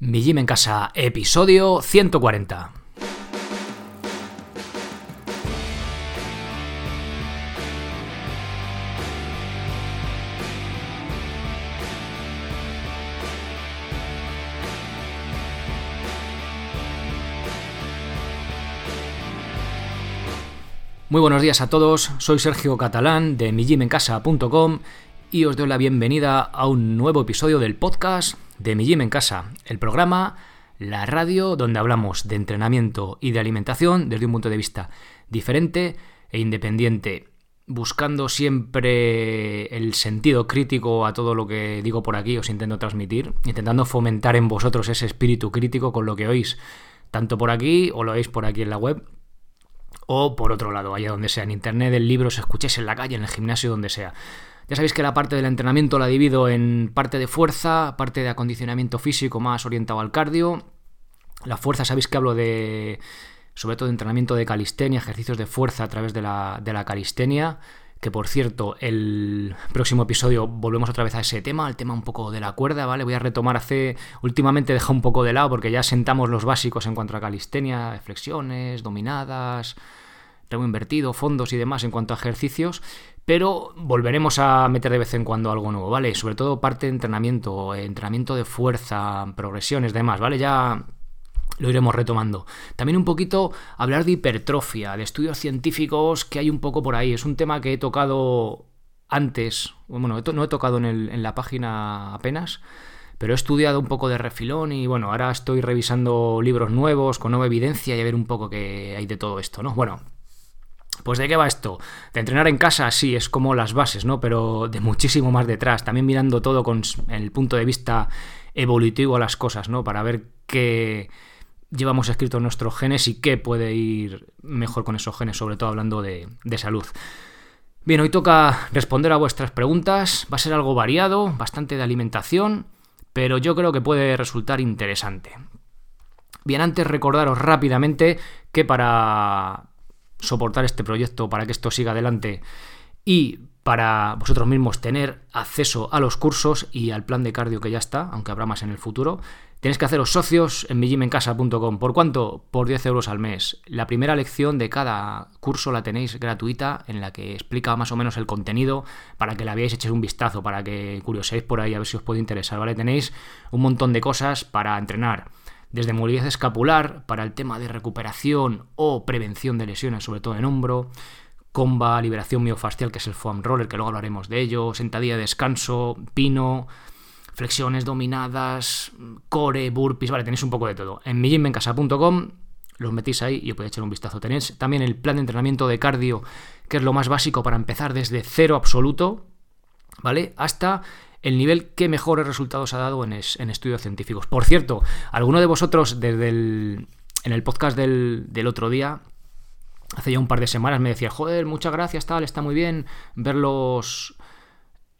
Mi Gym en Casa, episodio 140. Muy buenos días a todos, soy Sergio Catalán de migymencasa.com y os doy la bienvenida a un nuevo episodio del podcast de Mi Gym en Casa, el programa, la radio donde hablamos de entrenamiento y de alimentación desde un punto de vista diferente e independiente, buscando siempre el sentido crítico a todo lo que digo por aquí, os intento transmitir, intentando fomentar en vosotros ese espíritu crítico con lo que oís, tanto por aquí o lo oís por aquí en la web, o por otro lado, allá donde sea, en internet, en libros, escuchéis en la calle, en el gimnasio, donde sea. Ya sabéis que la parte del entrenamiento la divido en parte de fuerza, parte de acondicionamiento físico más orientado al cardio. La fuerza, sabéis que hablo de sobre todo de entrenamiento de calistenia, ejercicios de fuerza a través de la, de la calistenia. Que por cierto, el próximo episodio volvemos otra vez a ese tema, el tema un poco de la cuerda, ¿vale? Voy a retomar hace. Últimamente he un poco de lado porque ya sentamos los básicos en cuanto a calistenia, flexiones, dominadas, remo invertido, fondos y demás en cuanto a ejercicios pero volveremos a meter de vez en cuando algo nuevo, ¿vale? Sobre todo parte de entrenamiento, entrenamiento de fuerza, progresiones, demás, ¿vale? Ya lo iremos retomando. También un poquito hablar de hipertrofia, de estudios científicos que hay un poco por ahí. Es un tema que he tocado antes, bueno, no he tocado en, la página apenas, pero he estudiado un poco de refilón y bueno, ahora estoy revisando libros nuevos con nueva evidencia y a ver un poco qué hay de todo esto, ¿no? Bueno, pues de qué va esto? De entrenar en casa, sí, es como las bases, ¿no? Pero de muchísimo más detrás, también mirando todo con el punto de vista evolutivo a las cosas, ¿no? Para ver qué llevamos escrito en nuestros genes y qué puede ir mejor con esos genes, sobre todo hablando de, de salud. Bien, hoy toca responder a vuestras preguntas, va a ser algo variado, bastante de alimentación, pero yo creo que puede resultar interesante. Bien, antes recordaros rápidamente que para soportar este proyecto para que esto siga adelante y para vosotros mismos tener acceso a los cursos y al plan de cardio que ya está, aunque habrá más en el futuro, tenéis que haceros socios en mijimencasa.com. ¿Por cuánto? Por 10 euros al mes. La primera lección de cada curso la tenéis gratuita, en la que explica más o menos el contenido, para que la veáis, echéis un vistazo, para que curioséis por ahí a ver si os puede interesar, ¿vale? Tenéis un montón de cosas para entrenar desde movilidad escapular para el tema de recuperación o prevención de lesiones, sobre todo en hombro, comba, liberación miofascial, que es el foam roller, que luego hablaremos de ello, sentadilla de descanso, pino, flexiones dominadas, core, burpees, vale, tenéis un poco de todo. En mijimencasa.com los metéis ahí y os podéis echar un vistazo. Tenéis también el plan de entrenamiento de cardio, que es lo más básico para empezar desde cero absoluto, ¿vale? Hasta el nivel que mejores resultados ha dado en, estudios científicos. Por cierto, alguno de vosotros desde el, en el podcast del, del otro día hace ya un par de semanas me decía, joder, muchas gracias, tal, está muy bien ver los,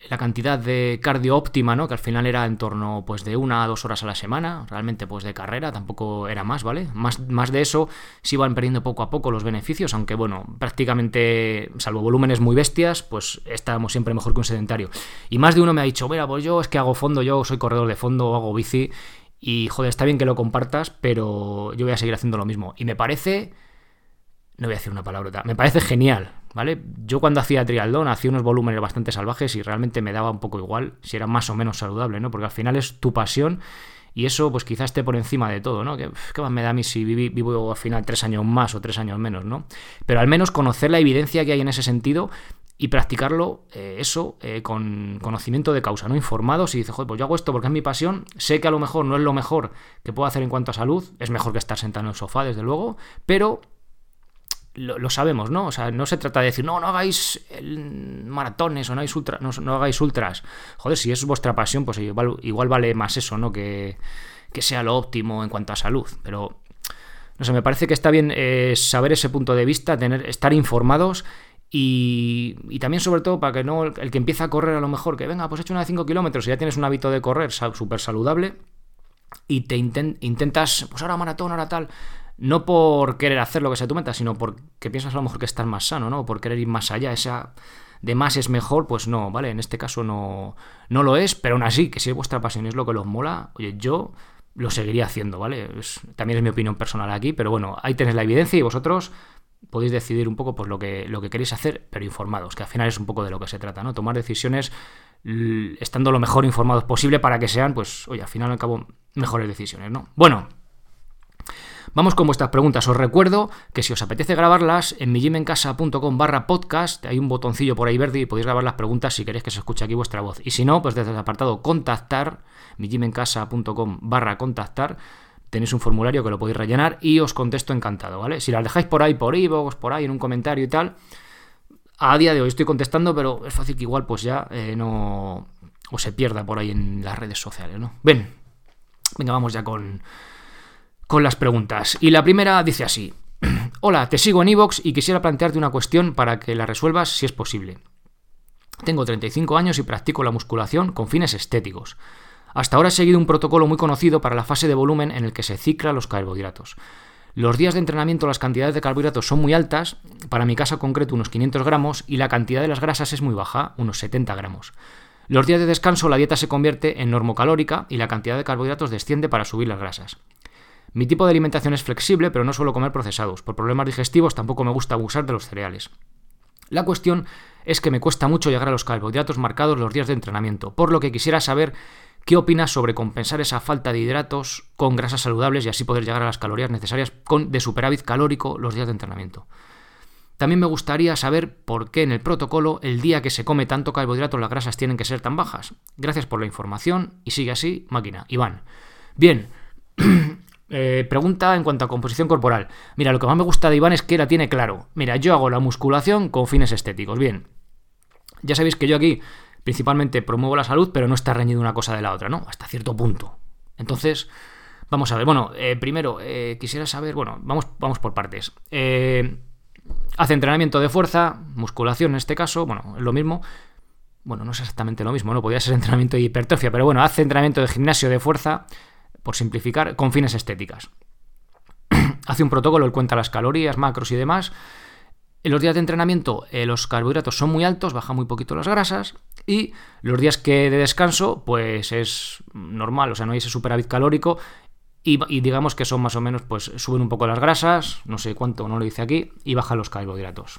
la cantidad de cardio óptima, ¿no? Que al final era en torno pues de una a dos horas a la semana, realmente pues de carrera, tampoco era más, ¿vale? Más, más de eso se iban perdiendo poco a poco los beneficios, aunque bueno, prácticamente, salvo volúmenes muy bestias, pues estábamos siempre mejor que un sedentario. Y más de uno me ha dicho, mira, pues yo es que hago fondo, yo soy corredor de fondo, hago bici, y joder, está bien que lo compartas, pero yo voy a seguir haciendo lo mismo. Y me parece no voy a decir una palabra, me parece genial, ¿vale? Yo cuando hacía triatlón hacía unos volúmenes bastante salvajes y realmente me daba un poco igual si era más o menos saludable, ¿no? Porque al final es tu pasión y eso pues quizás esté por encima de todo, ¿no? ¿Qué, más me da a mí si vivo al final tres años más o tres años menos, ¿no? Pero al menos conocer la evidencia que hay en ese sentido y practicarlo, eh, eso, eh, con conocimiento de causa, ¿no? Informados y dices, joder, pues yo hago esto porque es mi pasión, sé que a lo mejor no es lo mejor que puedo hacer en cuanto a salud, es mejor que estar sentado en el sofá, desde luego, pero lo, sabemos, ¿no? O sea, no se trata de decir, no, no hagáis maratones o no hagáis, ultra, no, hagáis ultras. Joder, si es vuestra pasión, pues igual, igual vale más eso, ¿no? Que, que, sea lo óptimo en cuanto a salud. Pero, no sé, me parece que está bien eh, saber ese punto de vista, tener, estar informados y, y, también, sobre todo, para que no el que empieza a correr a lo mejor, que venga, pues he hecho una de 5 kilómetros y ya tienes un hábito de correr súper saludable y te intentas, pues ahora maratón, ahora tal no por querer hacer lo que sea tu meta, sino porque piensas a lo mejor que estás más sano, ¿no? Por querer ir más allá, esa de más es mejor, pues no, ¿vale? En este caso no, no lo es, pero aún así, que si es vuestra pasión y es lo que los mola, oye, yo lo seguiría haciendo, ¿vale? también es mi opinión personal aquí, pero bueno, ahí tenéis la evidencia y vosotros podéis decidir un poco pues, lo, que, lo que queréis hacer, pero informados, que al final es un poco de lo que se trata, ¿no? Tomar decisiones estando lo mejor informados posible para que sean, pues, oye, al final al cabo, mejores decisiones, ¿no? Bueno, Vamos con vuestras preguntas. Os recuerdo que si os apetece grabarlas, en mijimencasa.com barra podcast hay un botoncillo por ahí verde y podéis grabar las preguntas si queréis que se escuche aquí vuestra voz. Y si no, pues desde el apartado contactar, mijimencasa.com barra contactar, tenéis un formulario que lo podéis rellenar y os contesto encantado, ¿vale? Si las dejáis por ahí, por iVoox, por ahí en un comentario y tal, a día de hoy estoy contestando, pero es fácil que igual pues ya eh, no... o se pierda por ahí en las redes sociales, ¿no? Ven, venga, vamos ya con con las preguntas. Y la primera dice así. Hola, te sigo en Evox y quisiera plantearte una cuestión para que la resuelvas si es posible. Tengo 35 años y practico la musculación con fines estéticos. Hasta ahora he seguido un protocolo muy conocido para la fase de volumen en el que se cicla los carbohidratos. Los días de entrenamiento las cantidades de carbohidratos son muy altas, para mi caso concreto unos 500 gramos, y la cantidad de las grasas es muy baja, unos 70 gramos. Los días de descanso la dieta se convierte en normocalórica y la cantidad de carbohidratos desciende para subir las grasas. Mi tipo de alimentación es flexible, pero no suelo comer procesados. Por problemas digestivos tampoco me gusta abusar de los cereales. La cuestión es que me cuesta mucho llegar a los carbohidratos marcados los días de entrenamiento, por lo que quisiera saber qué opinas sobre compensar esa falta de hidratos con grasas saludables y así poder llegar a las calorías necesarias de superávit calórico los días de entrenamiento. También me gustaría saber por qué en el protocolo el día que se come tanto carbohidrato las grasas tienen que ser tan bajas. Gracias por la información y sigue así, máquina. Iván. Bien, Eh, pregunta en cuanto a composición corporal. Mira, lo que más me gusta de Iván es que la tiene claro. Mira, yo hago la musculación con fines estéticos. Bien, ya sabéis que yo aquí principalmente promuevo la salud, pero no está reñido una cosa de la otra, ¿no? Hasta cierto punto. Entonces, vamos a ver. Bueno, eh, primero, eh, quisiera saber, bueno, vamos, vamos por partes. hace entrenamiento de fuerza, musculación en este caso, bueno, es lo mismo. Bueno, no es exactamente lo mismo, ¿no? Podría ser entrenamiento de hipertrofia, pero bueno, hace entrenamiento de gimnasio de fuerza por simplificar, con fines estéticas. Hace un protocolo, él cuenta las calorías, macros y demás. En los días de entrenamiento eh, los carbohidratos son muy altos, bajan muy poquito las grasas. Y los días que de descanso, pues es normal, o sea, no hay ese superávit calórico. Y, digamos que son más o menos, pues suben un poco las grasas, no sé cuánto, no lo dice aquí, y bajan los carbohidratos.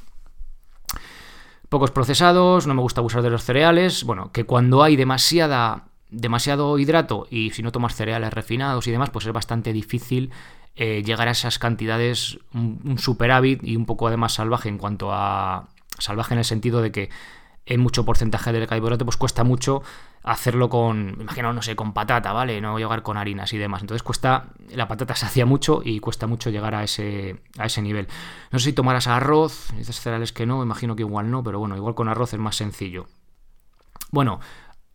Pocos procesados, no me gusta abusar de los cereales. Bueno, que cuando hay demasiada demasiado hidrato y si no tomas cereales refinados y demás, pues es bastante difícil eh, llegar a esas cantidades, un, superávit y un poco además salvaje en cuanto a salvaje en el sentido de que en mucho porcentaje del carbohidrato pues cuesta mucho hacerlo con, imagino, no sé, con patata, ¿vale? No llegar con harinas y demás. Entonces cuesta, la patata se hacía mucho y cuesta mucho llegar a ese, a ese nivel. No sé si tomarás arroz, dices cereales que no, imagino que igual no, pero bueno, igual con arroz es más sencillo. Bueno,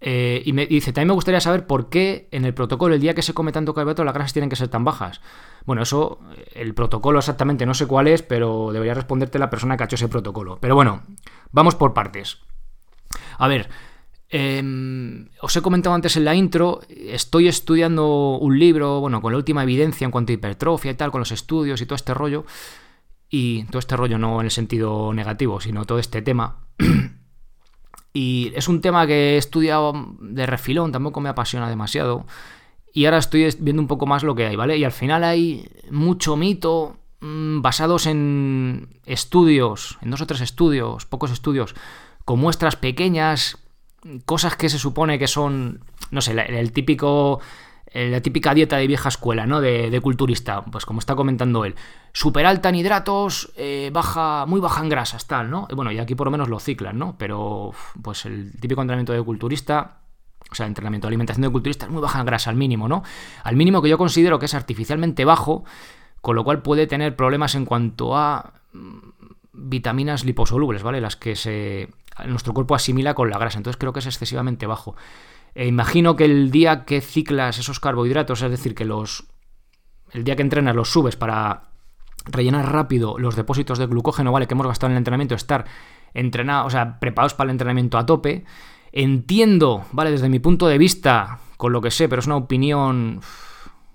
eh, y me dice, también me gustaría saber por qué en el protocolo, el día que se come tanto carbohidrato, las grasas tienen que ser tan bajas. Bueno, eso, el protocolo exactamente no sé cuál es, pero debería responderte la persona que ha hecho ese protocolo. Pero bueno, vamos por partes. A ver, em, os he comentado antes en la intro, estoy estudiando un libro, bueno, con la última evidencia en cuanto a hipertrofia y tal, con los estudios y todo este rollo. Y todo este rollo no en el sentido negativo, sino todo este tema. Y es un tema que he estudiado de refilón, tampoco me apasiona demasiado. Y ahora estoy viendo un poco más lo que hay, ¿vale? Y al final hay mucho mito mm, basados en estudios, en dos o tres estudios, pocos estudios, con muestras pequeñas, cosas que se supone que son, no sé, el típico la típica dieta de vieja escuela, ¿no? De, culturista, pues como está comentando él. Súper alta en hidratos, eh, baja, muy baja en grasas, tal, ¿no? Bueno, y aquí por lo menos lo ciclan, ¿no? Pero, pues el típico entrenamiento de culturista, o sea, entrenamiento de alimentación de culturista es muy baja en grasa, al mínimo, ¿no? Al mínimo que yo considero que es artificialmente bajo, con lo cual puede tener problemas en cuanto a mm, vitaminas liposolubles, ¿vale? Las que se nuestro cuerpo asimila con la grasa, entonces creo que es excesivamente bajo. E imagino que el día que ciclas esos carbohidratos, es decir, que los. El día que entrenas los subes para rellenar rápido los depósitos de glucógeno, ¿vale? Que hemos gastado en el entrenamiento, estar entrenados, o sea, preparados para el entrenamiento a tope. Entiendo, ¿vale? Desde mi punto de vista, con lo que sé, pero es una opinión.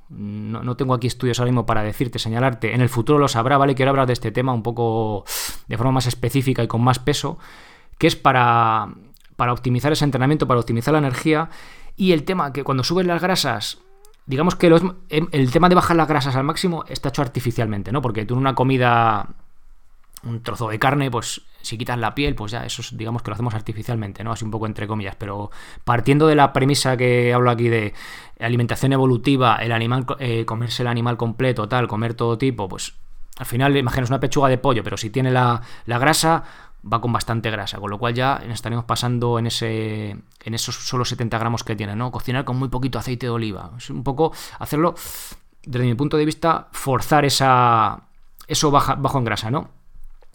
No, no, tengo aquí estudios ahora mismo para decirte, señalarte. En el futuro lo sabrá, ¿vale? Quiero hablar de este tema un poco de forma más específica y con más peso. Que es para para optimizar ese entrenamiento, para optimizar la energía. Y el tema que cuando subes las grasas digamos que em, el tema de bajar las grasas al máximo está hecho artificialmente, ¿no? Porque tú en una comida, un trozo de carne, pues si quitas la piel, pues ya eso digamos que lo hacemos artificialmente, ¿no? Así un poco entre comillas, pero partiendo de la premisa que hablo aquí de alimentación evolutiva, el animal, eh, comerse el animal completo, tal, comer todo tipo, pues al final, imagínate una pechuga de pollo, pero si tiene la, la grasa, va con bastante grasa, con lo cual ya estaríamos pasando en ese en esos solo 70 gramos que tiene, ¿no? Cocinar con muy poquito aceite de oliva. Es un poco hacerlo, desde mi punto de vista, forzar esa, eso bajo en grasa, ¿no?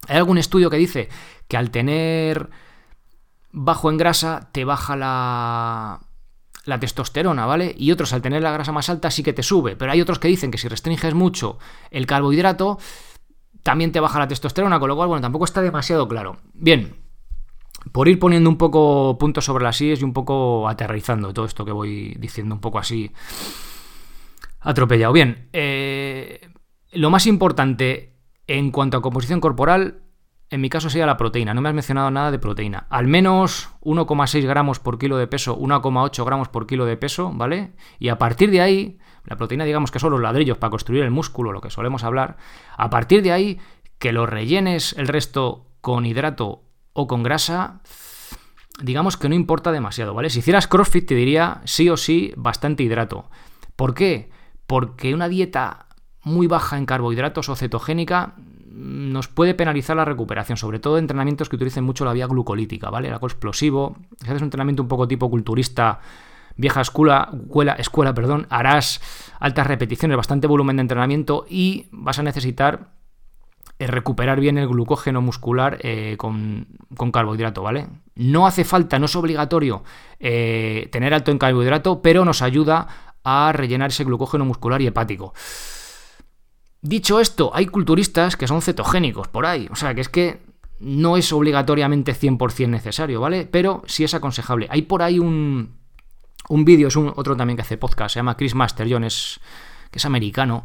Hay algún estudio que dice que al tener bajo en grasa te baja la, la testosterona, ¿vale? Y otros al tener la grasa más alta sí que te sube, pero hay otros que dicen que si restringes mucho el carbohidrato, también te baja la testosterona, con lo cual, bueno, tampoco está demasiado claro. Bien, por ir poniendo un poco puntos sobre las sillas y un poco aterrizando todo esto que voy diciendo un poco así atropellado. Bien, eh, lo más importante en cuanto a composición corporal, en mi caso sería la proteína. No me has mencionado nada de proteína. Al menos 1,6 gramos por kilo de peso, 1,8 gramos por kilo de peso, ¿vale? Y a partir de ahí, la proteína digamos que son los ladrillos para construir el músculo, lo que solemos hablar, a partir de ahí que lo rellenes el resto con hidrato o con grasa, digamos que no importa demasiado, ¿vale? Si hicieras CrossFit te diría sí o sí bastante hidrato. ¿Por qué? Porque una dieta muy baja en carbohidratos o cetogénica nos puede penalizar la recuperación, sobre todo en entrenamientos que utilicen mucho la vía glucolítica, ¿vale? Algo explosivo. Si haces un entrenamiento un poco tipo culturista, vieja escuela, escuela, perdón, harás altas repeticiones, bastante volumen de entrenamiento y vas a necesitar eh, recuperar bien el glucógeno muscular eh, con, carbohidrato, ¿vale? No hace falta, no es obligatorio eh, tener alto en carbohidrato, pero nos ayuda a rellenar ese glucógeno muscular y hepático. Dicho esto, hay culturistas que son cetogénicos por ahí, o sea que es que no es obligatoriamente 100% necesario, ¿vale? Pero sí es aconsejable. Hay por ahí un, un vídeo, es un, otro también que hace podcast, se llama Chris Master John, es, que es americano,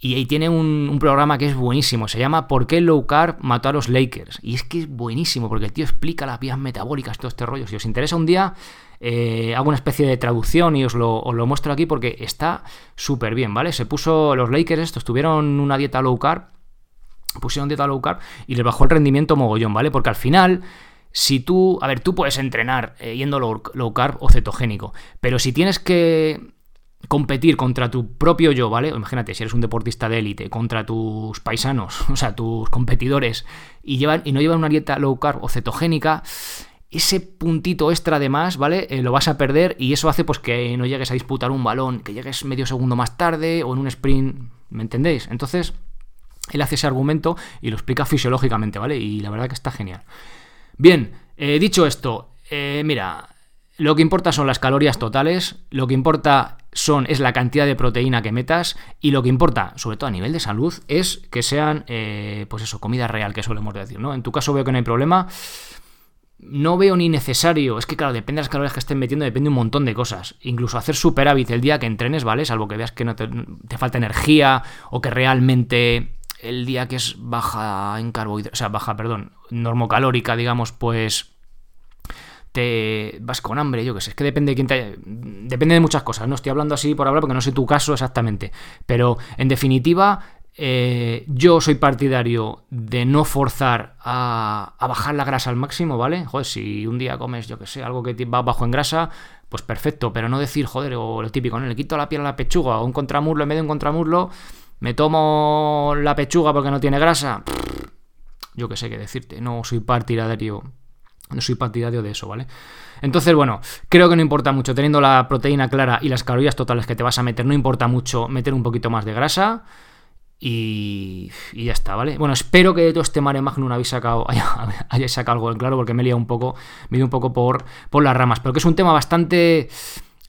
y ahí tiene un, programa que es buenísimo, se llama ¿Por qué low carb mató a los Lakers? Y es que es buenísimo, porque el tío explica las vías metabólicas, todo este rollo. Si os interesa un día, eh, hago una especie de traducción y os lo, muestro aquí porque está súper bien, ¿vale? Se puso, los Lakers estos tuvieron una dieta low carb, pusieron dieta low carb y les bajó el rendimiento mogollón, ¿vale? Porque al final... Si tú, a ver, tú puedes entrenar eh, yendo low carb o cetogénico, pero si tienes que competir contra tu propio yo, ¿vale? Imagínate, si eres un deportista de élite, contra tus paisanos, o sea, tus competidores, y, llevan, y no llevan una dieta low carb o cetogénica, ese puntito extra de más, ¿vale? Eh, lo vas a perder y eso hace pues que no llegues a disputar un balón, que llegues medio segundo más tarde o en un sprint, ¿me entendéis? Entonces, él hace ese argumento y lo explica fisiológicamente, ¿vale? Y la verdad que está genial. Bien, eh, dicho esto, eh, mira, lo que importa son las calorías totales, lo que importa son, es la cantidad de proteína que metas y lo que importa, sobre todo a nivel de salud, es que sean, eh, pues eso, comida real, que solemos decir, ¿no? En tu caso veo que no hay problema. No veo ni necesario, es que claro, depende de las calorías que estén metiendo, depende un montón de cosas. Incluso hacer superávit el día que entrenes, ¿vale? Salvo que veas que no te, te falta energía o que realmente el día que es baja en carbohidratos, o sea, baja, perdón, normocalórica, digamos, pues te vas con hambre, yo qué sé, es que depende de quién te... Depende de muchas cosas, no estoy hablando así por hablar porque no sé tu caso exactamente, pero en definitiva eh, yo soy partidario de no forzar a, bajar la grasa al máximo, ¿vale? Joder, si un día comes, yo qué sé, algo que va bajo en grasa, pues perfecto, pero no decir, joder, o lo típico, ¿no? Le quito la piel a la pechuga o un contramuslo en vez de un contramuslo, me tomo la pechuga porque no tiene grasa. Yo qué sé qué decirte, no soy partidario no soy partidario de eso, ¿vale? Entonces, bueno, creo que no importa mucho. Teniendo la proteína clara y las calorías totales que te vas a meter, no importa mucho meter un poquito más de grasa. Y, y ya está, ¿vale? Bueno, espero que todo este mare magnum habéis sacado, hayáis sacado algo en claro, porque me he liado un poco, me he ido un poco por, por las ramas. Pero que es un tema bastante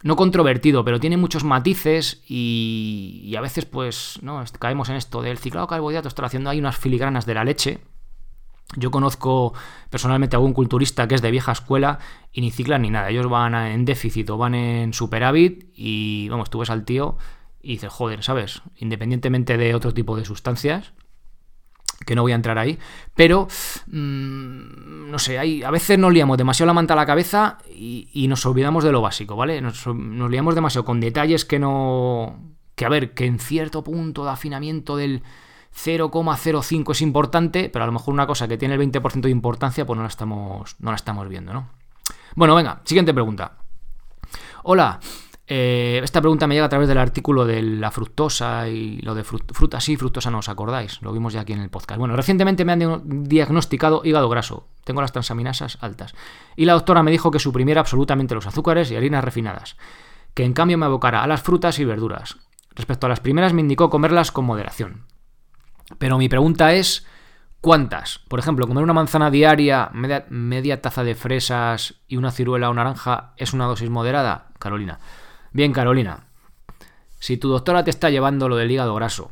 no controvertido, pero tiene muchos matices y, a veces pues no caemos en esto del ciclado carbohidrato, estoy haciendo ahí unas filigranas de la leche yo conozco personalmente a algún culturista que es de vieja escuela y ni ciclan ni nada. Ellos van en déficit o van en superávit y, vamos, tú ves al tío y dices, joder, ¿sabes? Independientemente de otro tipo de sustancias, que no voy a entrar ahí, pero mm, no sé, hay, a veces nos liamos demasiado la manta a la cabeza y, nos olvidamos de lo básico, ¿vale? Nos, nos, liamos demasiado con detalles que no... que a ver, que en cierto punto de afinamiento del 0,05 es importante, pero a lo mejor una cosa que tiene el 20% de importancia, pues no la estamos, no la estamos viendo, ¿no? Bueno, venga, siguiente pregunta. Hola, eh, esta pregunta me llega a través del artículo de la fructosa y lo de fruta sí, fructosa no os acordáis, lo vimos ya aquí en el podcast. Bueno, recientemente me han diagnosticado hígado graso, tengo las transaminasas altas, y la doctora me dijo que suprimiera absolutamente los azúcares y harinas refinadas, que en cambio me abocara a las frutas y verduras. Respecto a las primeras me indicó comerlas con moderación. Pero mi pregunta es, ¿cuántas? Por ejemplo, comer una manzana diaria, media, media taza de fresas y una ciruela o naranja es una dosis moderada, Carolina. Bien, Carolina, si tu doctora te está llevando lo del hígado graso,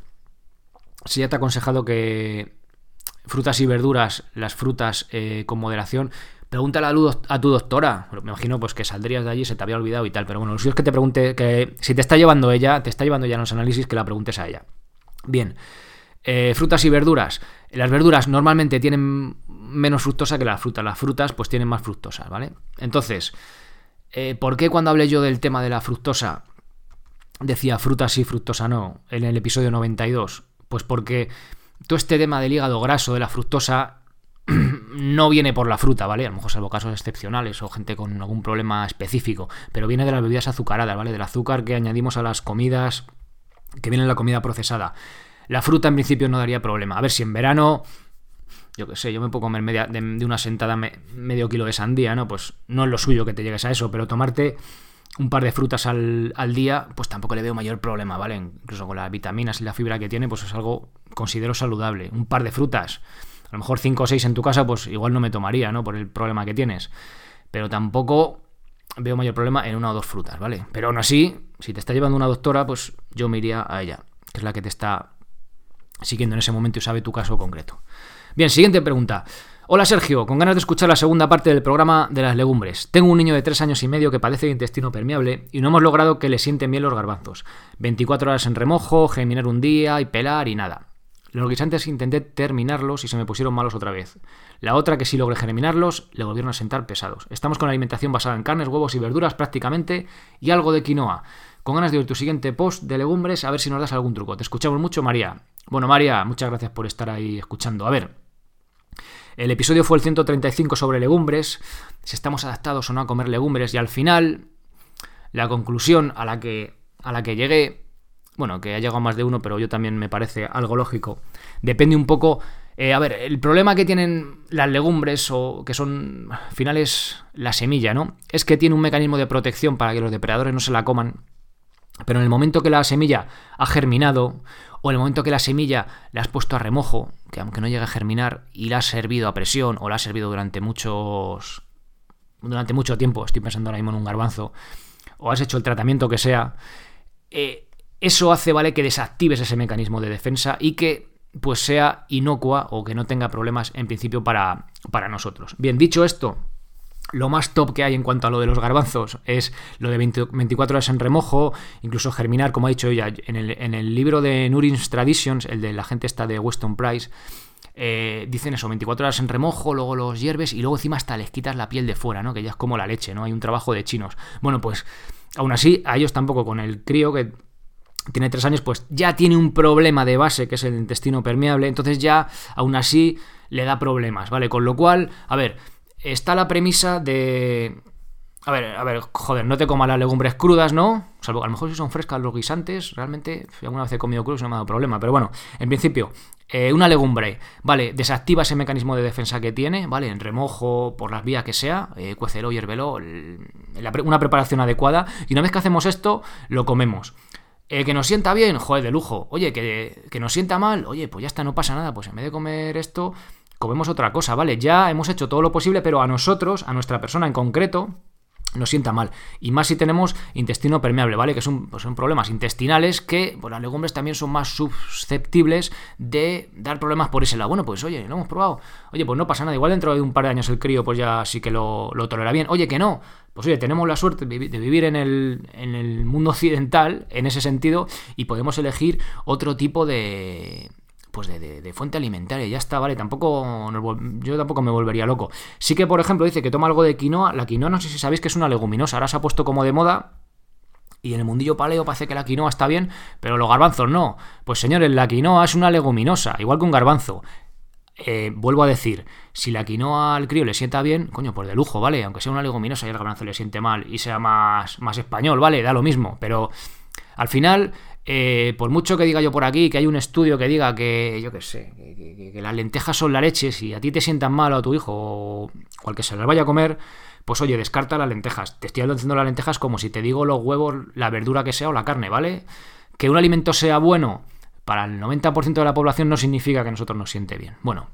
si ya te ha aconsejado que frutas y verduras, las frutas eh, con moderación, pregúntale a, tu doctora. Me imagino pues que saldrías de allí, se te había olvidado y tal. Pero bueno, lo es que te pregunte, que si te está llevando ella, te está llevando ya los análisis, que la preguntes a ella. Bien, eh, frutas y verduras. Las verduras normalmente tienen menos fructosa que las frutas. Las frutas pues tienen más fructosa, ¿vale? Entonces, eh, ¿Por qué cuando hablé yo del tema de la fructosa decía fruta sí, fructosa no en el episodio 92? Pues porque todo este tema del hígado graso, de la fructosa, no viene por la fruta, ¿vale? A lo mejor salvo casos excepcionales o gente con algún problema específico, pero viene de las bebidas azucaradas, ¿vale? Del azúcar que añadimos a las comidas, que viene en la comida procesada. La fruta en principio no daría problema. A ver si en verano yo qué sé, yo me puedo comer media, de, una sentada medio kilo de sandía, ¿no? Pues no es lo suyo que te llegues a eso, pero tomarte un par de frutas al, día, pues tampoco le veo mayor problema, ¿vale? Incluso con las vitaminas y la fibra que tiene, pues es algo considero saludable. Un par de frutas, a lo mejor cinco o seis en tu casa, pues igual no me tomaría, ¿no? Por el problema que tienes. Pero tampoco veo mayor problema en una o dos frutas, ¿vale? Pero aún así, si te está llevando una doctora, pues yo me iría a ella, que es la que te está siguiendo en ese momento y sabe tu caso concreto. Bien, siguiente pregunta. Hola Sergio, con ganas de escuchar la segunda parte del programa de las legumbres. Tengo un niño de 3 años y medio que padece de intestino permeable y no hemos logrado que le sienten bien los garbanzos. 24 horas en remojo, germinar un día y pelar y nada. Los guisantes intenté terminarlos y se me pusieron malos otra vez. La otra que sí logré germinarlos, le volvieron a sentar pesados. Estamos con alimentación basada en carnes, huevos y verduras prácticamente y algo de quinoa. Con ganas de oír tu siguiente post de legumbres a ver si nos das algún truco. Te escuchamos mucho, María. Bueno, María, muchas gracias por estar ahí escuchando. A ver, el episodio fue el 135 sobre legumbres, si estamos adaptados o no a comer legumbres, y al final, la conclusión a la que, a la que llegué, bueno, que ha llegado más de uno, pero yo también me parece algo lógico, depende un poco... Eh, a ver, el problema que tienen las legumbres, o que son al final es la semilla, ¿no? Es que tiene un mecanismo de protección para que los depredadores no se la coman. Pero en el momento que la semilla ha germinado o en el momento que la semilla la has puesto a remojo, que aunque no llegue a germinar, y la has servido a presión o la has servido durante muchos. durante mucho tiempo, estoy pensando ahora mismo en un garbanzo, o has hecho el tratamiento que sea, eh, eso hace, ¿vale?, que desactives ese mecanismo de defensa y que pues sea inocua o que no tenga problemas en principio para, para nosotros. Bien, dicho esto, lo más top que hay en cuanto a lo de los garbanzos es lo de 24 horas en remojo, incluso germinar, como ha dicho ella, en el, libro de Nurin's Traditions, el de la gente está de Weston Price, eh, dicen eso, 24 horas en remojo, luego los hierves y luego encima hasta les quitas la piel de fuera, ¿no? Que ya es como la leche, ¿no? Hay un trabajo de chinos. Bueno, pues aún así, a ellos tampoco, con el crío que tiene tres años, pues ya tiene un problema de base, que es el intestino permeable, entonces ya, aún así, le da problemas, ¿vale? Con lo cual, a ver, está la premisa de... A ver, a ver, joder, no te comas las legumbres crudas, ¿no? Salvo a lo mejor si son frescas los guisantes, realmente alguna vez he comido crudos no me ha dado problema. Pero bueno, en principio, eh, una legumbre, ¿vale? Desactiva ese mecanismo de defensa que tiene, ¿vale? En remojo, por las vías que sea, eh, cuécelo, hiervelo, una preparación adecuada. Y una vez que hacemos esto, lo comemos. Eh, que nos sienta bien, joder, de lujo. Oye, que, que nos sienta mal, oye, pues ya está, no pasa nada. Pues en vez de comer esto, comemos otra cosa, ¿vale? Ya hemos hecho todo lo posible, pero a nosotros, a nuestra persona en concreto, nos sienta mal. Y más si tenemos intestino permeable, ¿vale? Que son, pues son problemas intestinales que pues las legumbres también son más susceptibles de dar problemas por ese lado. Bueno, pues oye, lo hemos probado. Oye, pues no pasa nada. Igual dentro de un par de años el crío pues ya sí que lo, lo tolera bien. Oye, que no. Pues oye, tenemos la suerte de vivir en el, en el mundo occidental, en ese sentido, y podemos elegir otro tipo de pues de, fuente alimentaria, ya está, ¿vale? Tampoco yo tampoco me volvería loco. Sí que, por ejemplo, dice que toma algo de quinoa. La quinoa no sé si sabéis que es una leguminosa, ahora se ha puesto como de moda. Y en el mundillo paleo parece que la quinoa está bien, pero los garbanzos no. Pues señores, la quinoa es una leguminosa, igual que un garbanzo. Eh, vuelvo a decir, si la quinoa al crío le sienta bien, coño, pues de lujo, ¿vale? Aunque sea una leguminosa y el garbanzo le siente mal y sea más, más español, ¿vale? Da lo mismo, pero al final eh, por mucho que diga yo por aquí que hay un estudio que diga que, yo qué sé, que, las lentejas son la leche, si a ti te sientan mal o a tu hijo o al que se las vaya a comer, pues oye, descarta las lentejas. Te estoy diciendo las lentejas como si te digo los huevos, la verdura que sea o la carne, ¿vale? Que un alimento sea bueno para el 90% de la población no significa que a nosotros nos siente bien. Bueno,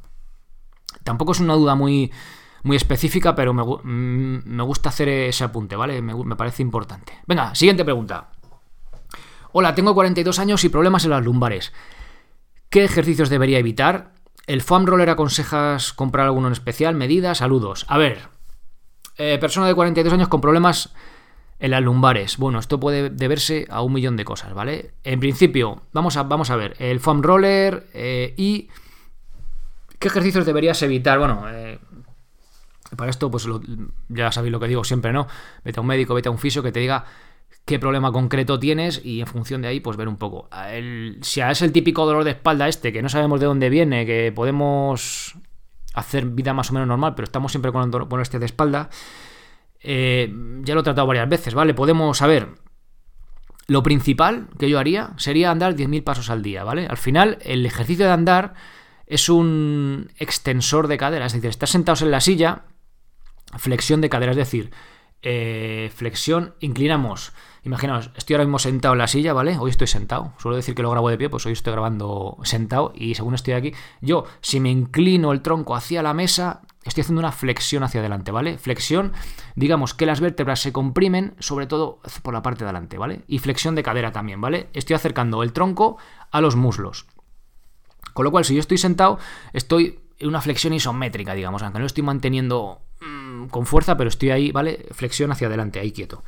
tampoco es una duda muy, muy específica, pero me, mm, gusta hacer ese apunte, ¿vale? me parece importante. Venga, siguiente pregunta. Hola, tengo 42 años y problemas en las lumbares. ¿Qué ejercicios debería evitar? ¿El foam roller aconsejas comprar alguno en especial? ¿Medidas? Saludos. A ver, eh, persona de 42 años con problemas en las lumbares. Bueno, esto puede deberse a un millón de cosas, ¿vale? En principio, vamos a, vamos a ver, el foam roller eh, y qué ejercicios deberías evitar. Bueno, eh, para esto, pues ya sabéis lo que digo siempre, ¿no? Vete a un médico, vete a un fisio que te diga qué problema concreto tienes y en función de ahí pues ver un poco. si es el típico dolor de espalda este, que no sabemos de dónde viene, que podemos hacer vida más o menos normal, pero estamos siempre con, con este de espalda, eh, ya lo he tratado varias veces, ¿vale? Podemos saber... Lo principal que yo haría sería andar 10.000 pasos al día, ¿vale? Al final, el ejercicio de andar es un extensor de cadera, es decir, estás sentados en la silla, flexión de cadera, es decir, eh, flexión, inclinamos Imaginaos, estoy ahora mismo sentado en la silla, ¿vale? Hoy estoy sentado. Suelo decir que lo grabo de pie, pues hoy estoy grabando sentado y según estoy aquí, yo, si me inclino el tronco hacia la mesa, estoy haciendo una flexión hacia adelante, ¿vale? Flexión, digamos que las vértebras se comprimen, sobre todo por la parte de adelante, ¿vale? Y flexión de cadera también, ¿vale? Estoy acercando el tronco a los muslos. Con lo cual, si yo estoy sentado, estoy en una flexión isométrica, digamos, aunque no lo estoy manteniendo mm, con fuerza, pero estoy ahí, ¿vale? Flexión hacia adelante, ahí quieto.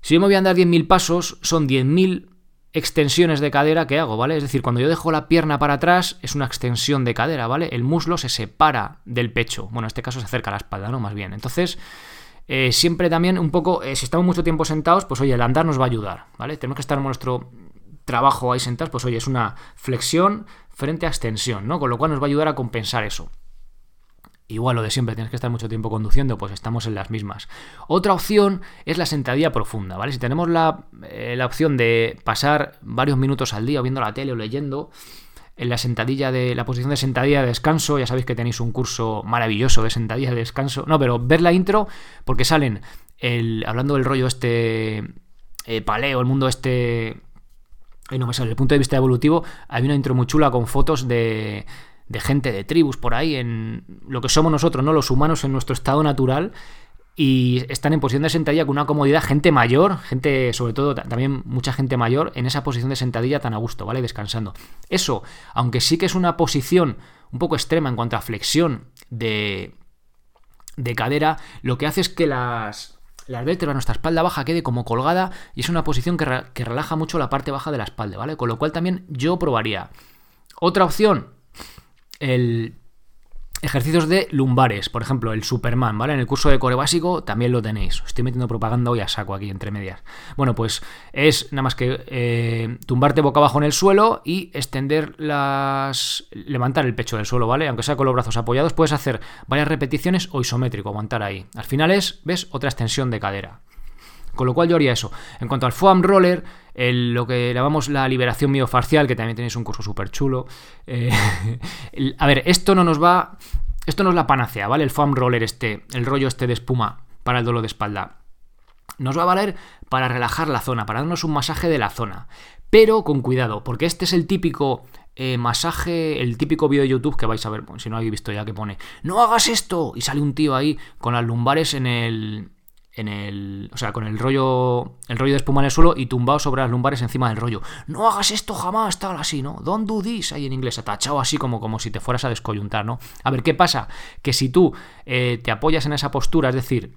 Si yo me voy a andar 10.000 pasos, son 10.000 extensiones de cadera que hago, ¿vale? Es decir, cuando yo dejo la pierna para atrás, es una extensión de cadera, ¿vale? El muslo se separa del pecho. Bueno, en este caso se acerca a la espalda, ¿no? Más bien. Entonces, eh, siempre también un poco, eh, si estamos mucho tiempo sentados, pues oye, el andar nos va a ayudar, ¿vale? Tenemos que estar en nuestro trabajo ahí sentados, pues oye, es una flexión frente a extensión, ¿no? Con lo cual nos va a ayudar a compensar eso. Igual lo de siempre, tienes que estar mucho tiempo conduciendo, pues estamos en las mismas. Otra opción es la sentadilla profunda, ¿vale? Si tenemos la, eh, la opción de pasar varios minutos al día viendo la tele o leyendo, en la sentadilla de la posición de sentadilla de descanso, ya sabéis que tenéis un curso maravilloso de sentadilla de descanso. No, pero ver la intro, porque salen el, hablando del rollo este eh, paleo, el mundo este. Ay, no me sale, el punto de vista evolutivo, hay una intro muy chula con fotos de de gente, de tribus por ahí, en lo que somos nosotros, ¿no? Los humanos en nuestro estado natural y están en posición de sentadilla con una comodidad, gente mayor, gente, sobre todo también mucha gente mayor, en esa posición de sentadilla tan a gusto, ¿vale? Descansando. Eso, aunque sí que es una posición un poco extrema en cuanto a flexión de, de cadera, lo que hace es que las, las vértebras, nuestra espalda baja quede como colgada y es una posición que, que relaja mucho la parte baja de la espalda, ¿vale? Con lo cual también yo probaría. Otra opción, el ejercicios de lumbares, por ejemplo, el Superman, ¿vale? En el curso de core básico también lo tenéis. estoy metiendo propaganda hoy a saco aquí entre medias. Bueno, pues es nada más que eh, tumbarte boca abajo en el suelo y extender las. levantar el pecho del suelo, ¿vale? Aunque sea con los brazos apoyados, puedes hacer varias repeticiones o isométrico, aguantar ahí. Al final es, ¿ves? Otra extensión de cadera. Con lo cual yo haría eso. En cuanto al foam roller, lo que llamamos la liberación miofacial, que también tenéis un curso súper chulo. Eh, a ver, esto no nos va. Esto no es la panacea, ¿vale? El foam roller este, el rollo este de espuma para el dolor de espalda. Nos va a valer para relajar la zona, para darnos un masaje de la zona. Pero con cuidado, porque este es el típico eh, masaje, el típico vídeo de YouTube que vais a ver, si no habéis visto ya que pone, no hagas esto, y sale un tío ahí con las lumbares en el, en el, o sea, con el rollo, el rollo de espuma en el suelo y tumbado sobre las lumbares encima del rollo. No hagas esto jamás, tal así, ¿no? Don't do this, ahí en inglés, atachado así como, como si te fueras a descoyuntar, ¿no? A ver, ¿qué pasa? Que si tú eh, te apoyas en esa postura, es decir,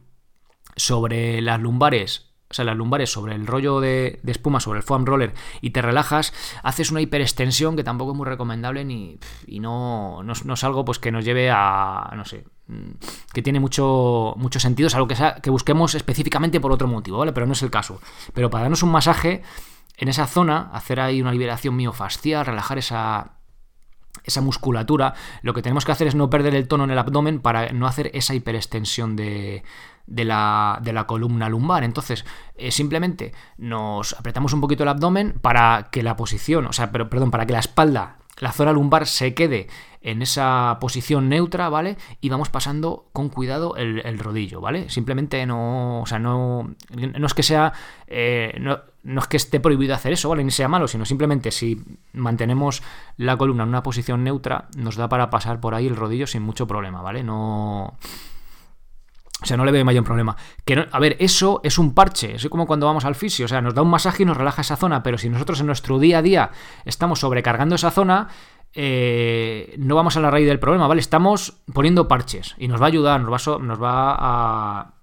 sobre las lumbares o sea, las lumbares sobre el rollo de, espuma, sobre el foam roller, y te relajas, haces una hiperextensión que tampoco es muy recomendable ni, y no, no, es algo pues, que nos lleve a, no sé, que tiene mucho, mucho sentido, es algo que, que busquemos específicamente por otro motivo, ¿vale? Pero no es el caso. Pero para darnos un masaje en esa zona, hacer ahí una liberación miofascial, relajar esa esa musculatura, lo que tenemos que hacer es no perder el tono en el abdomen para no hacer esa hiperextensión de, de, la, de la, columna lumbar. Entonces, eh, simplemente nos apretamos un poquito el abdomen para que la posición, o sea, pero, perdón, para que la espalda la zona lumbar se quede en esa posición neutra, ¿vale? Y vamos pasando con cuidado el, rodillo, ¿vale? Simplemente no, o sea, no, no es que sea, eh, no, no, es que esté prohibido hacer eso, ¿vale? Ni sea malo, sino simplemente si mantenemos la columna en una posición neutra, nos da para pasar por ahí el rodillo sin mucho problema, ¿vale? No... O sea, no le veo mayor problema. Que a ver, eso es un parche. Es como cuando vamos al fisio. O sea, nos da un masaje y nos relaja esa zona. Pero si nosotros en nuestro día a día estamos sobrecargando esa zona, eh, no vamos a la raíz del problema, ¿vale? Estamos poniendo parches. Y nos va a ayudar, nos va a,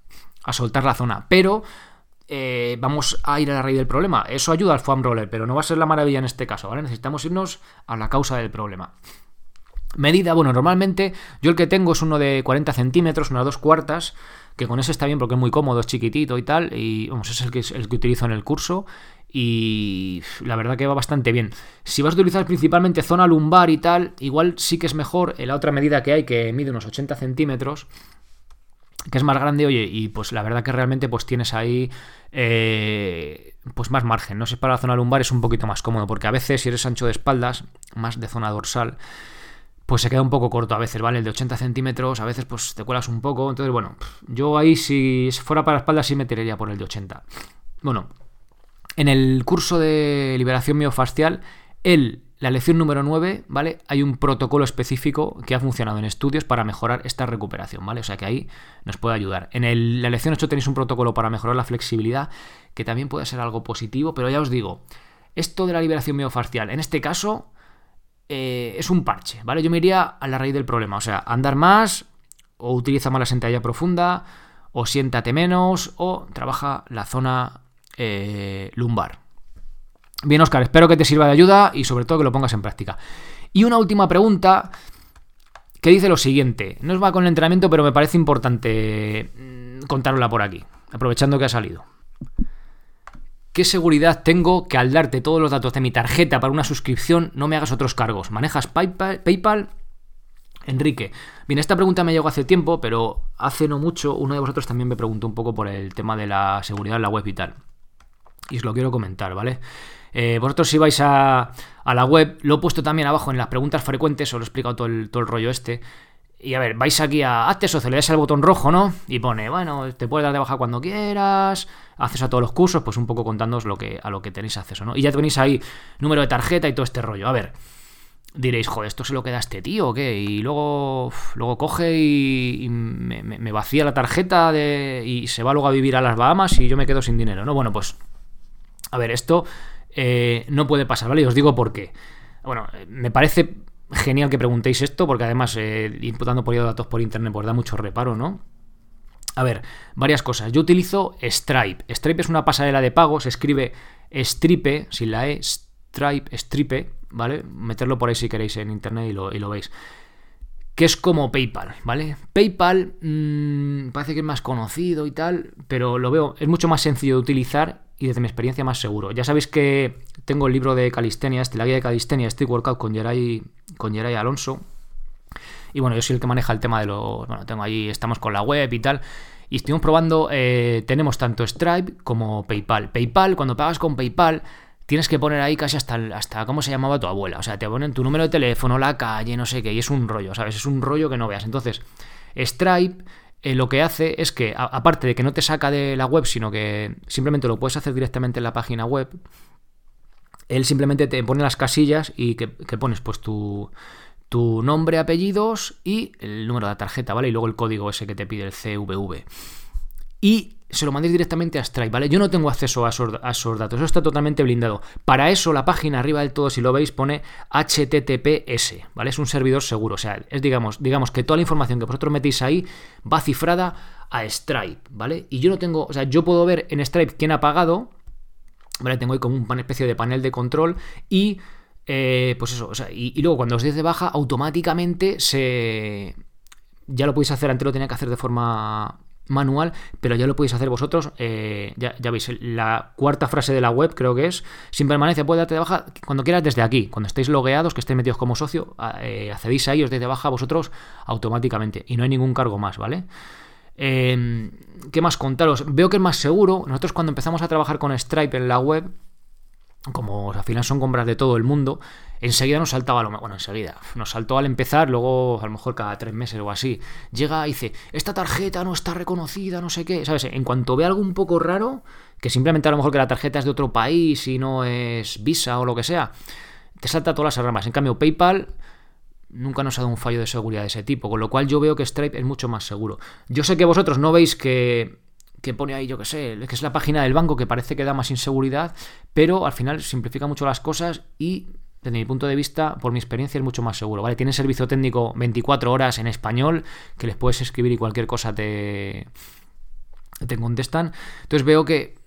a soltar la zona. Pero eh, vamos a ir a la raíz del problema. Eso ayuda al foam roller, pero no va a ser la maravilla en este caso, ¿vale? Necesitamos irnos a la causa del problema. Medida, bueno, normalmente yo el que tengo es uno de 40 centímetros, unas dos cuartas, que con ese está bien porque es muy cómodo, es chiquitito y tal, y vamos, es el que, el que utilizo en el curso, y la verdad que va bastante bien. Si vas a utilizar principalmente zona lumbar y tal, igual sí que es mejor la otra medida que hay, que mide unos 80 centímetros, que es más grande, oye, y pues la verdad que realmente pues tienes ahí eh, pues más margen, no sé, para la zona lumbar es un poquito más cómodo, porque a veces si eres ancho de espaldas, más de zona dorsal, pues se queda un poco corto a veces, ¿vale? El de 80 centímetros, a veces pues te cuelas un poco. Entonces, bueno, yo ahí si fuera para espalda sí me tiraría por el de 80. Bueno, en el curso de liberación miofascial, el, la lección número 9, ¿vale? Hay un protocolo específico que ha funcionado en estudios para mejorar esta recuperación, ¿vale? O sea que ahí nos puede ayudar. En el, la lección 8 tenéis un protocolo para mejorar la flexibilidad, que también puede ser algo positivo, pero ya os digo, esto de la liberación miofascial, en este caso eh, es un parche, ¿vale? Yo me iría a la raíz del problema, o sea, andar más, o utiliza más la sentadilla profunda, o siéntate menos, o trabaja la zona eh, lumbar. Bien, Oscar, espero que te sirva de ayuda y sobre todo que lo pongas en práctica. Y una última pregunta que dice lo siguiente. No os va con el entrenamiento, pero me parece importante mm, contárosla por aquí, aprovechando que ha salido. ¿Qué seguridad tengo que al darte todos los datos de mi tarjeta para una suscripción no me hagas otros cargos? ¿Manejas PayPal? Enrique. Bien, esta pregunta me llegó hace tiempo, pero hace no mucho uno de vosotros también me preguntó un poco por el tema de la seguridad en la web y tal. Y os lo quiero comentar, ¿vale? Eh, vosotros si vais a, la web, lo he puesto también abajo en las preguntas frecuentes, os lo he explicado todo el, todo el rollo este. Y a ver, vais aquí a Hazte socio, le das al botón rojo, ¿no? Y pone, bueno, te puedes dar de baja cuando quieras, haces a todos los cursos, pues un poco contándoos lo que, a lo que tenéis acceso, ¿no? Y ya tenéis ahí número de tarjeta y todo este rollo. A ver, diréis, joder, ¿esto se lo queda este tío qué? Y luego, luego coge y, me, vacía la tarjeta de, y se va luego a vivir a las Bahamas y yo me quedo sin dinero, ¿no? Bueno, pues, a ver, esto eh, no puede pasar, ¿vale? Y os digo por qué. Bueno, me parece genial que preguntéis esto, porque además, eh, imputando por datos por internet, pues da mucho reparo, ¿no? A ver, varias cosas. Yo utilizo Stripe. Stripe es una pasarela de pago, se escribe Stripe, sin la E, Stripe, Stripe, ¿vale? Meterlo por ahí si queréis en internet y lo, y lo veis. Que es como PayPal, ¿vale? PayPal mmm, parece que es más conocido y tal, pero lo veo, es mucho más sencillo de utilizar y desde mi experiencia más seguro. Ya sabéis que tengo el libro de calistenia, este, la guía de calistenia, Street Workout con Geray, con Alonso. Y bueno, yo soy el que maneja el tema de los... Bueno, tengo ahí, estamos con la web y tal. Y estuvimos probando, eh, tenemos tanto Stripe como PayPal. PayPal, cuando pagas con PayPal, tienes que poner ahí casi hasta, hasta cómo se llamaba tu abuela. O sea, te ponen tu número de teléfono, la calle, no sé qué, y es un rollo, ¿sabes? Es un rollo que no veas. Entonces, Stripe eh, lo que hace es que, aparte de que no te saca de la web, sino que simplemente lo puedes hacer directamente en la página web, él simplemente te pone las casillas y que, pones pues tu, tu, nombre, apellidos y el número de la tarjeta, ¿vale? Y luego el código ese que te pide el CVV. Y se lo mandéis directamente a Stripe, ¿vale? Yo no tengo acceso a esos, datos, eso está totalmente blindado. Para eso la página arriba del todo, si lo veis, pone HTTPS, ¿vale? Es un servidor seguro, o sea, es digamos, digamos que toda la información que vosotros metéis ahí va cifrada a Stripe, ¿vale? Y yo no tengo, o sea, yo puedo ver en Stripe quién ha pagado, ¿vale? Tengo ahí como una especie de panel de control y... Eh, pues eso, o sea, y, y luego cuando os deis de baja, automáticamente se, ya lo podéis hacer, antes lo tenía que hacer de forma manual, pero ya lo podéis hacer vosotros. Eh, ya, veis, la cuarta frase de la web creo que es, sin permanencia puede darte de baja cuando quieras desde aquí, cuando estéis logueados, que estéis metidos como socio, eh, accedéis ahí, os deis de baja vosotros automáticamente y no hay ningún cargo más, ¿vale? Em, ¿Qué más contaros? Veo que es más seguro. Nosotros cuando empezamos a trabajar con Stripe en la web, como al final son compras de todo el mundo, enseguida nos saltaba lo bueno, enseguida, nos saltó al empezar, luego a lo mejor cada tres meses o así, llega y dice, esta tarjeta no está reconocida, no sé qué, ¿sabes? En cuanto ve algo un poco raro, que simplemente a lo mejor que la tarjeta es de otro país y no es Visa o lo que sea, te salta todas las ramas. En cambio, PayPal nunca nos ha dado un fallo de seguridad de ese tipo, con lo cual yo veo que Stripe es mucho más seguro. Yo sé que vosotros no veis que que pone ahí, yo que sé, que es la página del banco que parece que da más inseguridad, pero al final simplifica mucho las cosas y desde mi punto de vista, por mi experiencia, es mucho más seguro. ¿vale? Tiene servicio técnico 24 horas en español, que les puedes escribir y cualquier cosa te, te contestan. Entonces veo que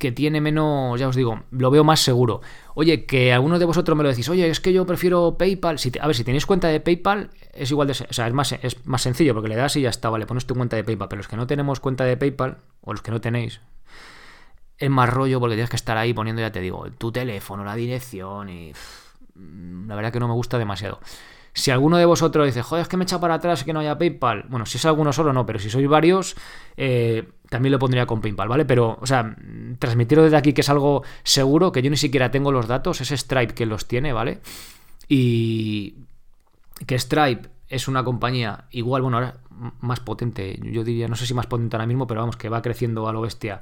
que tiene menos, ya os digo, lo veo más seguro. Oye, que algunos de vosotros me lo decís, oye, es que yo prefiero PayPal. A ver, si tenéis cuenta de PayPal, es igual de. O sea, es más, es más sencillo porque le das y ya está, vale, pones tu cuenta de PayPal. Pero los que no tenemos cuenta de PayPal, o los que no tenéis, es más rollo porque tienes que estar ahí poniendo, ya te digo, tu teléfono, la dirección y. la verdad que no me gusta demasiado. Si alguno de vosotros dice, joder, es que me echa para atrás que no haya PayPal, bueno, si es alguno solo no, pero si sois varios, eh, también lo pondría con PayPal, ¿vale? Pero, o sea, transmitirlo desde aquí que es algo seguro, que yo ni siquiera tengo los datos, es Stripe que los tiene, ¿vale? Y que Stripe es una compañía igual, bueno, ahora más potente, yo diría, no sé si más potente ahora mismo, pero vamos, que va creciendo a lo bestia,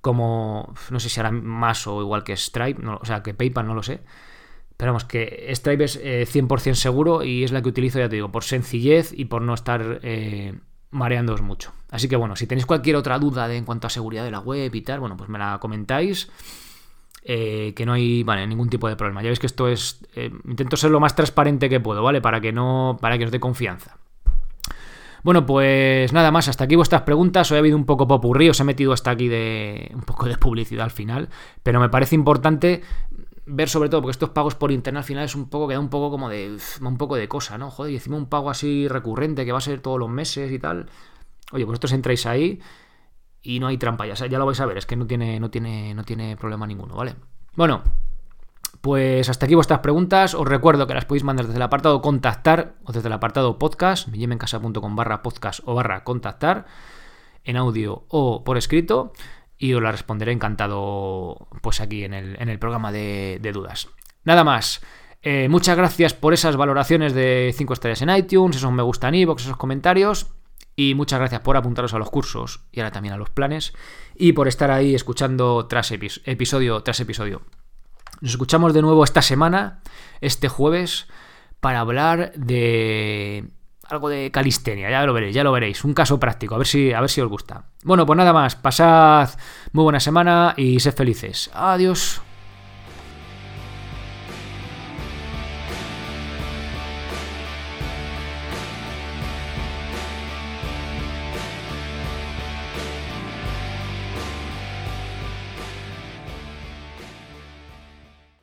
como, no sé si ahora más o igual que Stripe, o sea, que PayPal, no lo sé. Pero vamos, que Stripe es 100% eh, seguro y es la que utilizo, ya te digo, por sencillez y por no estar eh, mareándoos mucho. Así que bueno, si tenéis cualquier otra duda de, en cuanto a seguridad de la web y tal, bueno, pues me la comentáis. Eh, que no hay ningún tipo de problema. Ya veis que esto es. intento ser lo más transparente que puedo, ¿vale? Para que no. Para que os dé confianza. Bueno, pues nada más, hasta aquí vuestras preguntas. Hoy ha habido un poco popurrí, os he metido hasta aquí de un poco de publicidad al final, pero me parece importante ver sobre todo, porque estos pagos por internet al final es un poco, que da un poco como de, un poco de cosa, ¿no? Joder, y encima un pago así recurrente que va a ser todos los meses y tal. Oye, vosotros entráis ahí y no hay trampa, ya, ya lo vais a ver, es que no tiene, no tiene, no tiene problema ninguno, ¿vale? Bueno, pues hasta aquí vuestras preguntas. Os recuerdo que las podéis mandar desde el apartado contactar o desde el apartado podcast, casa.com barra podcast o barra contactar, en audio o por escrito y os la responderé encantado pues aquí en el, programa de, dudas. Nada más. Eh, muchas gracias por esas valoraciones de 5 estrellas en iTunes, esos me gusta en iVoox, esos comentarios. Y muchas gracias por apuntaros a los cursos y ahora también a los planes. Y por estar ahí escuchando tras episodio tras episodio. Nos escuchamos de nuevo esta semana, este jueves, para hablar de algo de calistenia, ya lo veréis, ya lo veréis, un caso práctico, a ver si, a ver si os gusta. Bueno, pues nada más, pasad muy buena semana y sed felices. Adiós.